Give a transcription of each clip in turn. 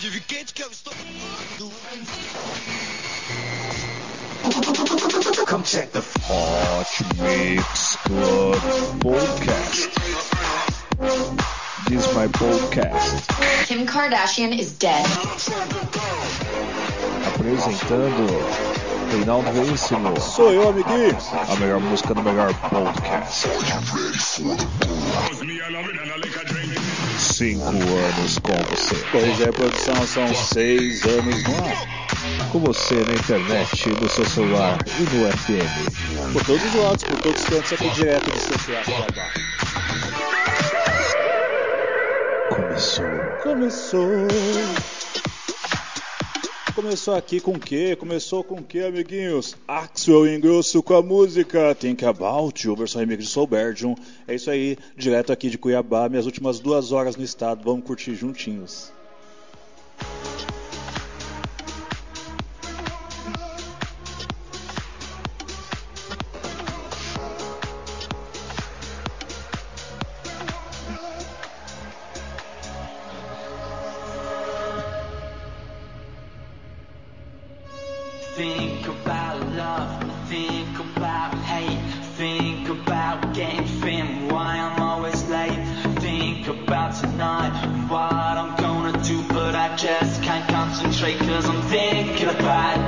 adivinha que eu estou. Come check the Hot Mix Club Podcast. This is my podcast. Kim Kardashian is dead. Apresentando Reinaldo Veríssimo. Sou eu, amiguinho. A melhor música do melhor podcast. Cinco anos com você. Pois é, produção, são seis anos no ar. Com você na internet, no seu celular e no FM. Por todos os lados, por todos os cantos, aqui direto de Santiago Cuiabá. Começou. Começou. Começou aqui com o quê? Começou com o quê, amiguinhos? Axel Ingrosso com a música Think About You, versão remix de Soul Berdium. É isso aí, direto aqui de Cuiabá, minhas últimas duas horas no estado. Vamos curtir juntinhos. Think think about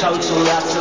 total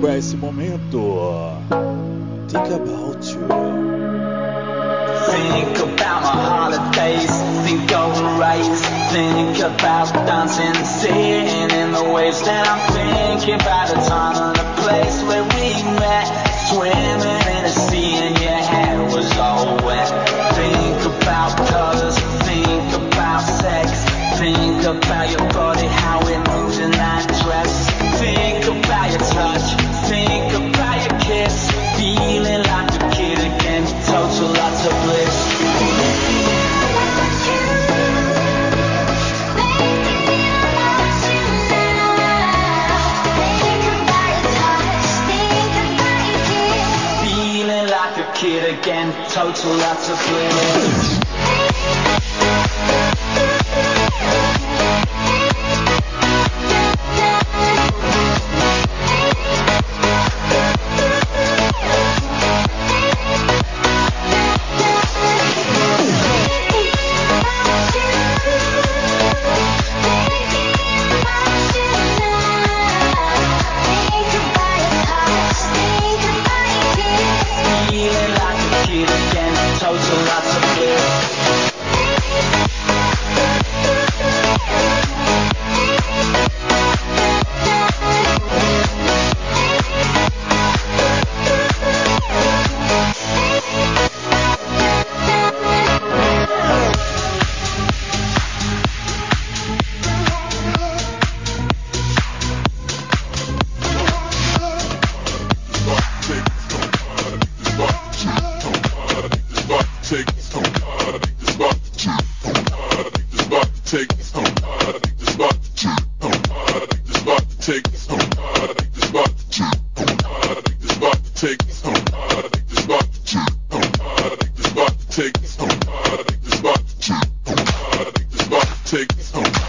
celebrar esse momento. Think About You. Think about my holidays, think overrates, think about dancing, singing in the waves. Then I'm thinking about the time total out of planets take home.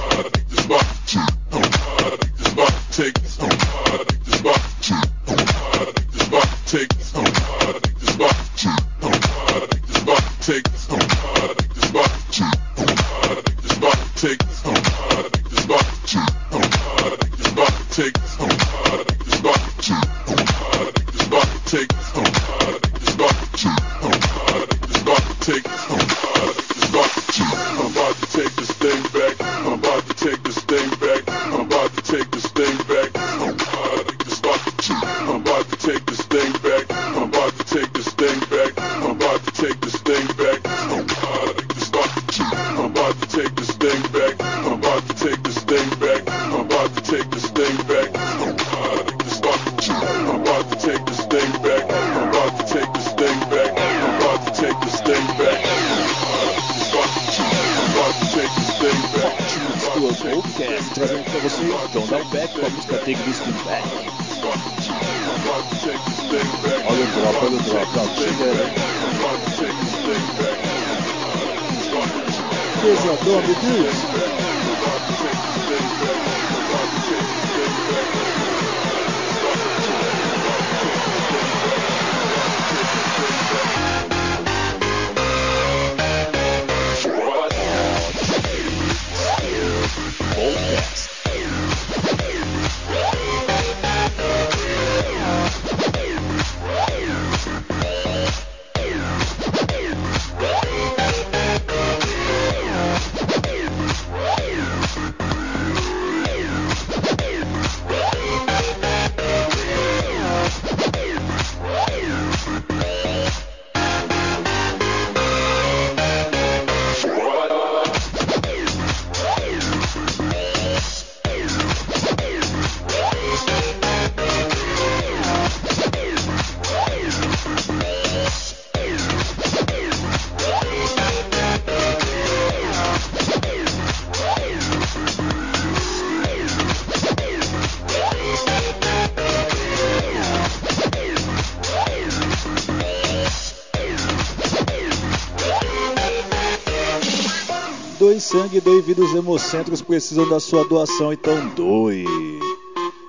Sangue, doe vida, os hemocentros precisam da sua doação, então doe.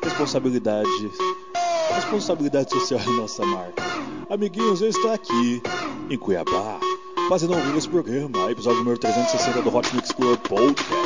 Responsabilidade. Responsabilidade social é nossa marca. Amiguinhos, eu estou aqui, em Cuiabá, fazendo vivo esse programa, episódio número 360 do Hot Mix Club. Podcast.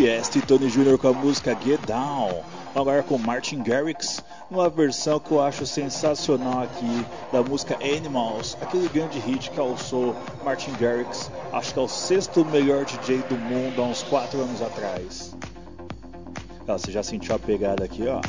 Tieste e Tony Jr. com a música Get Down. Agora com Martin Garrix, uma versão que eu acho sensacional aqui da música Animals, aquele grande hit que alçou Martin Garrix. Acho que é o sexto melhor DJ do mundo há uns 4 anos atrás. Ah, você já sentiu a pegada aqui, ó?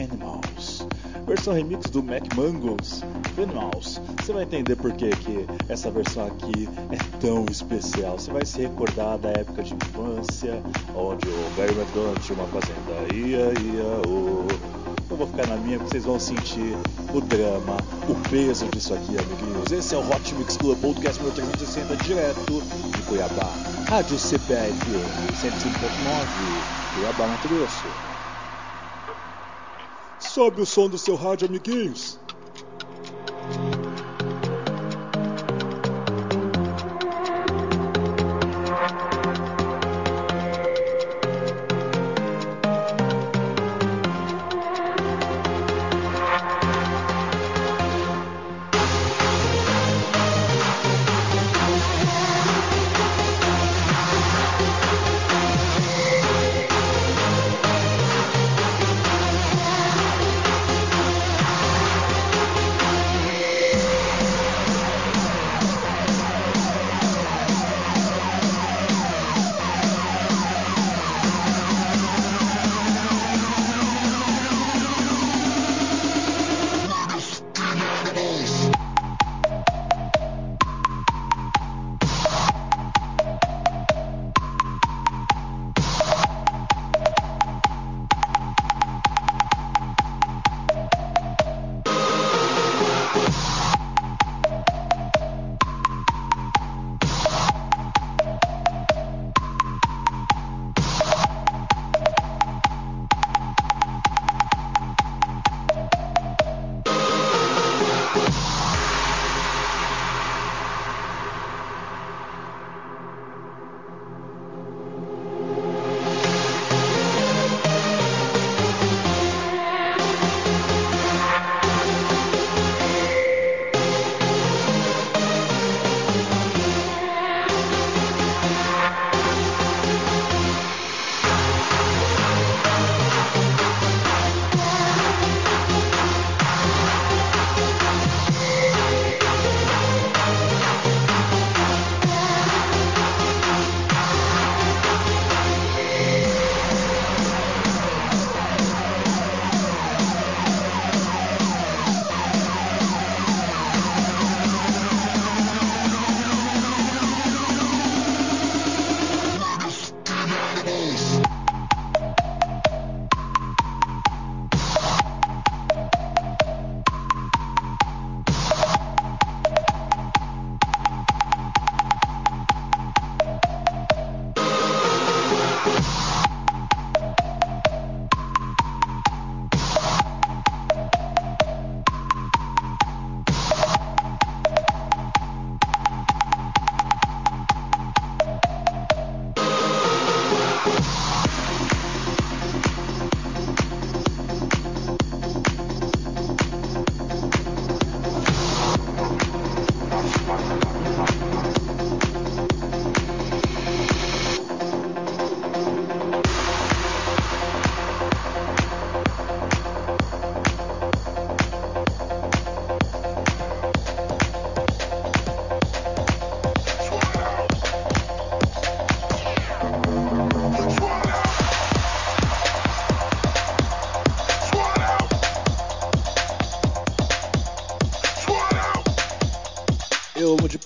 Animals. Versão remix do Mac Mangos. Animals. Você vai entender por que, que essa versão aqui é tão especial. Você vai se recordar da época de infância, onde o Barry McDonald tinha uma fazenda. Ia, ia, oh. Eu vou ficar na minha porque vocês vão sentir o drama, o peso disso aqui, amiguinhos. Esse é o Hot Mix Club Podcast número 360, direto de Cuiabá. Rádio CPF 105.9, Cuiabá, Mato Grosso. Sobe o som do seu rádio, amiguinhos.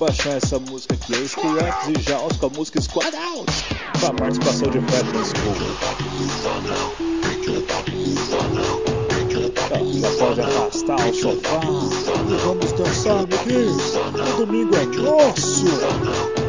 Paixão essa música aqui. É Skrillex e Jaws com a música Squad Out. Com a participação de Fred School. Já pode afastar o sofá e vamos dançar, amiguinhos. O domingo é nosso.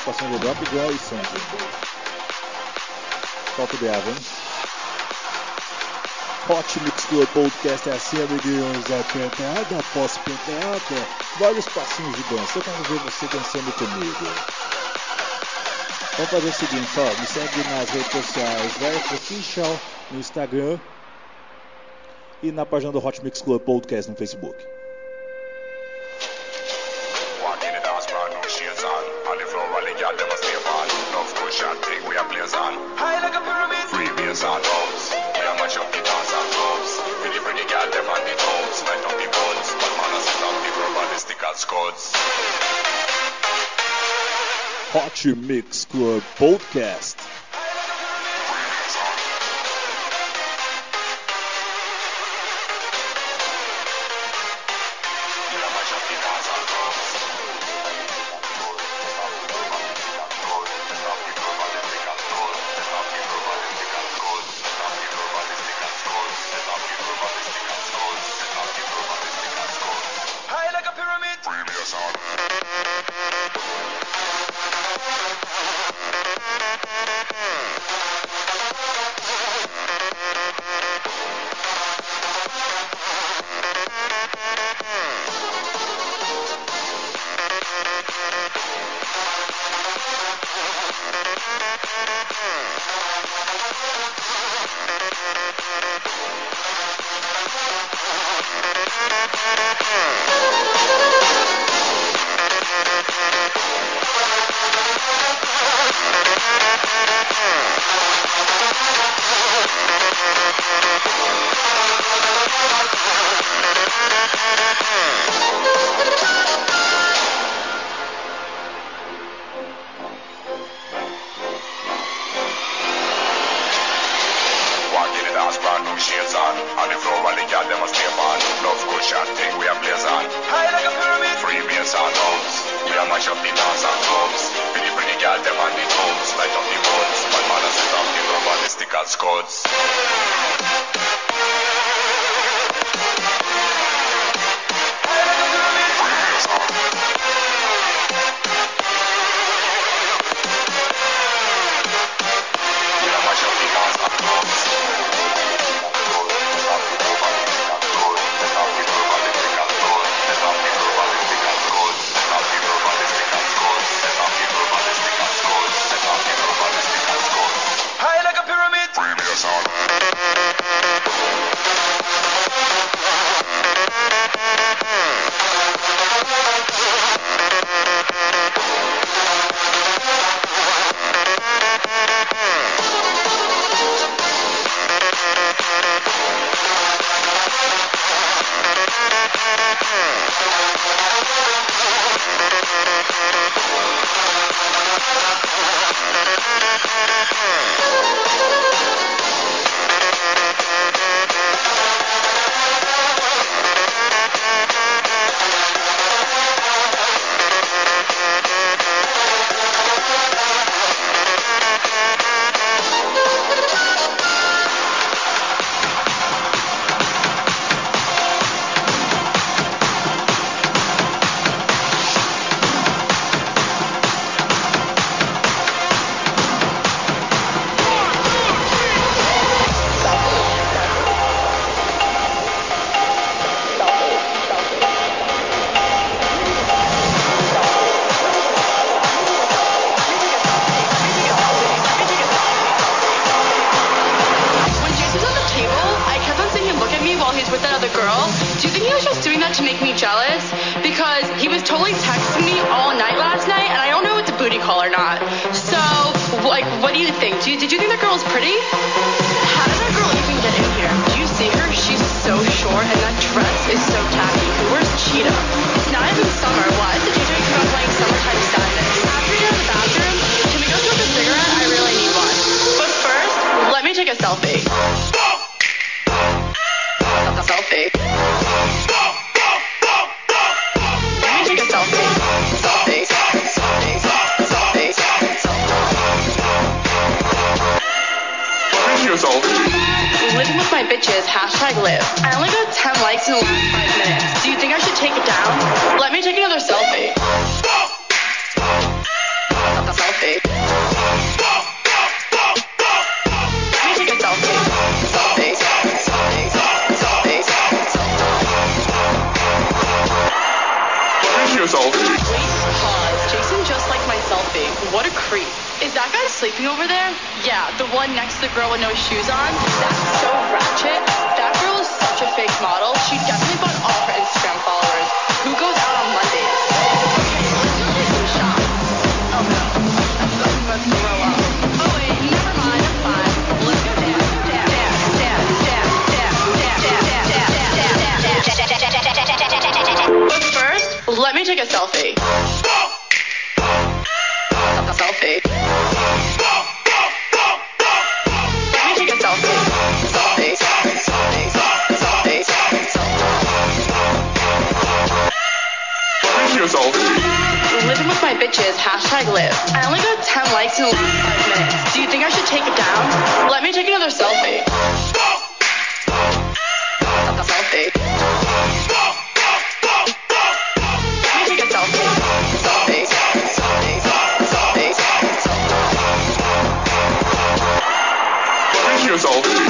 Participação de Drop Girl e Sandy. Solta o grave, hein? Hot Mix Club Podcast é assim, amiguinhos. É peteada após peteada. Vários passinhos de dança. Eu quero ver você dançando comigo. Vamos fazer o seguinte, ó, me segue nas redes sociais, Verso Official no Instagram e na página do Hot Mix Club Podcast no Facebook. Hot Mix Club Podcast. dance brand new shades on. dansband och vi tjefsar Han är från var ligga, den var Stefan Proffscoachen, tänk och jag blesar Här är lägga pyramid Freebeans and homes. We are match up in dance and homes Vi pretty ligga, den var the homes Light up the bones. Man a set up man har sett upp till normalistical scodes girl with no shoes on. That's so ratchet. That girl is such a fake model. She definitely bought all her Instagram followers. Who goes out on Mondays? Okay, let's go some shots. Oh no. I'm about to throw up. Oh wait, never mind. I'm fine. Let's go. Dance. But first, let me take a selfie. A selfie. Selfie. Living with my bitches, hashtag live. I only got 10 likes in the last five minutes. Do you think I should take it down? Let me take another selfie. A selfie. Take a selfie. Selfie. Selfie. Selfie. Hot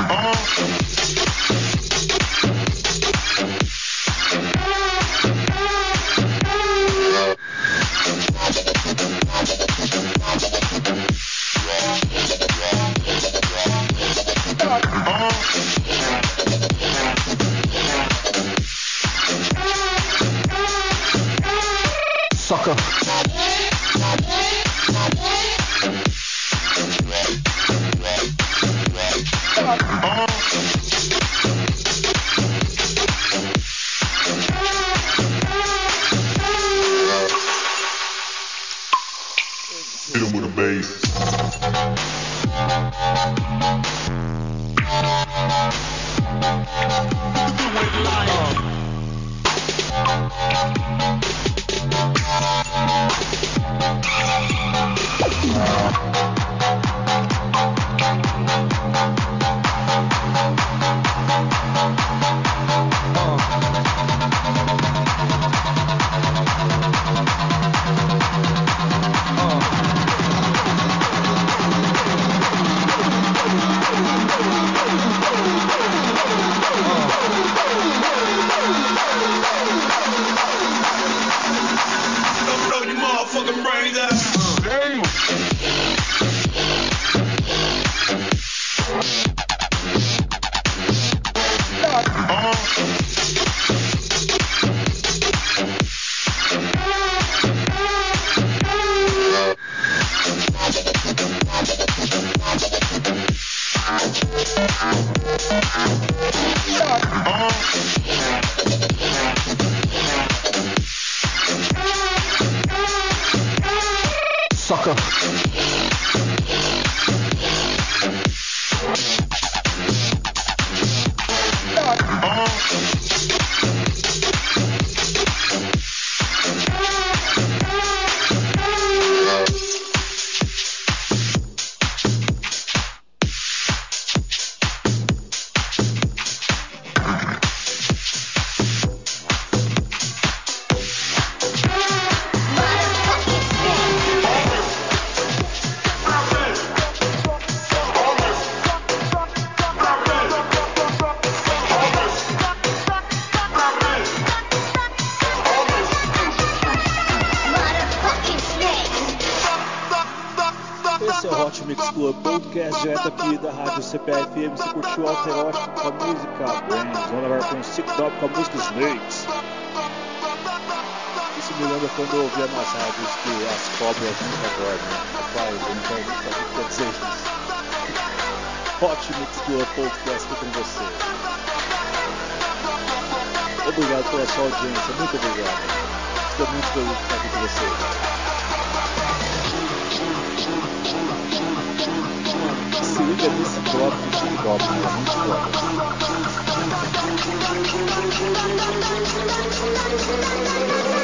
Oh. Esse é o Hot Mix Club Podcast, direto aqui da Rádio CPFM. Você curtiu Alterótico com a música Brains, Vamos levar com o Sick Top com a música Snakes. Isso me lembra quando eu ouvia nas rádios que as cobras nunca dormem. Rapaz, eu não quero saber o que dizer isso. Hot Mix Club Podcast com você. Obrigado pela sua audiência, muito obrigado. Estou muito feliz de estar aqui com vocês. Liga nesse bloco de hip hop, é muito foda. Hit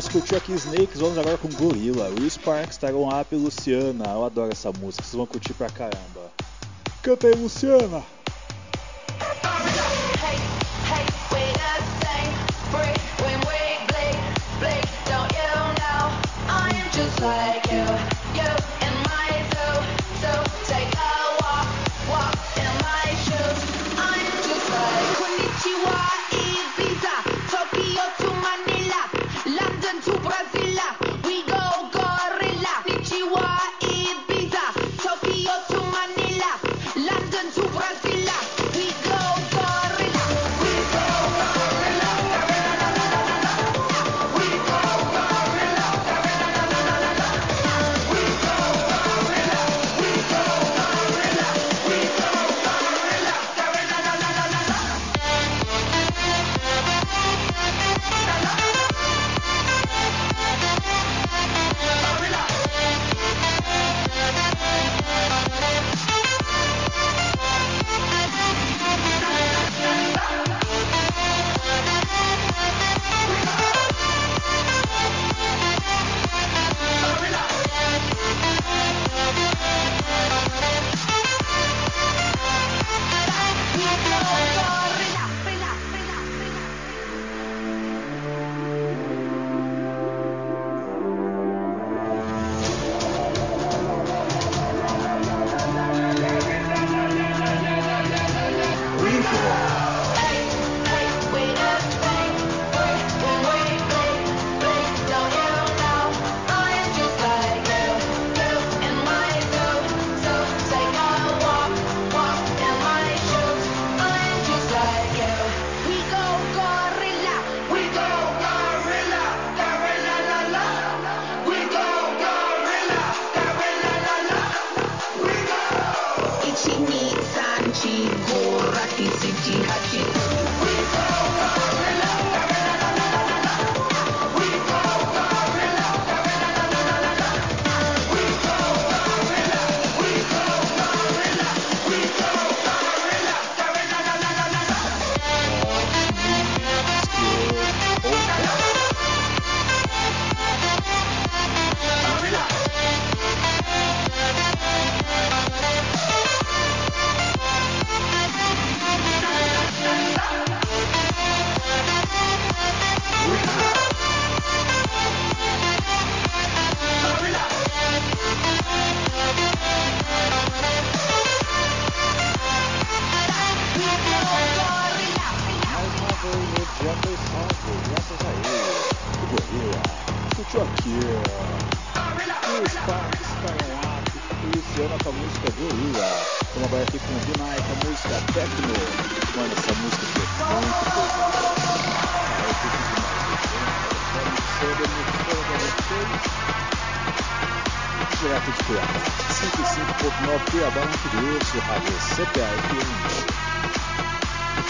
nós curtiu aqui Snakes, vamos agora com Gorilla. Will Sparks, Dragon Up e Luciana. Eu adoro essa música, vocês vão curtir pra caramba. Canta aí, Luciana!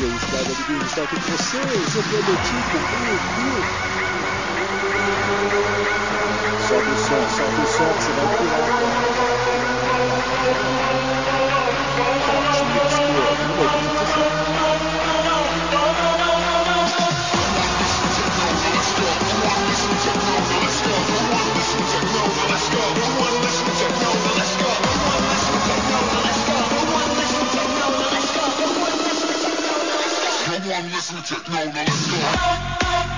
eu, Estrada de Bicho, estar com vocês. Eu prometi cumprir o Sobe o som, sobe o som que você vai pular. listen to. No, no, let's go.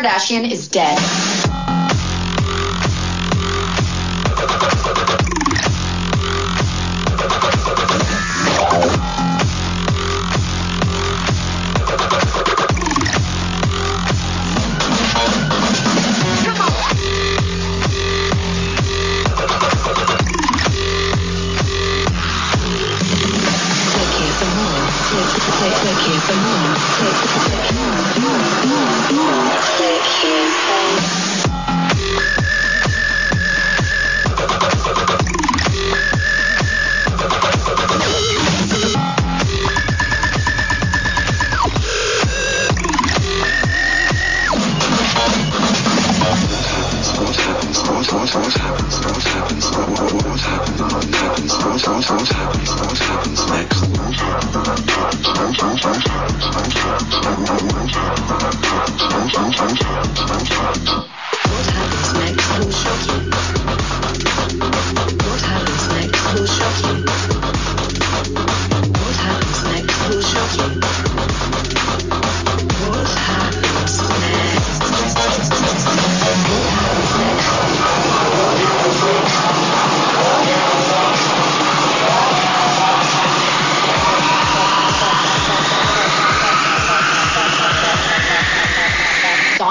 Kardashian is dead.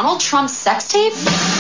Donald Trump's sex tape?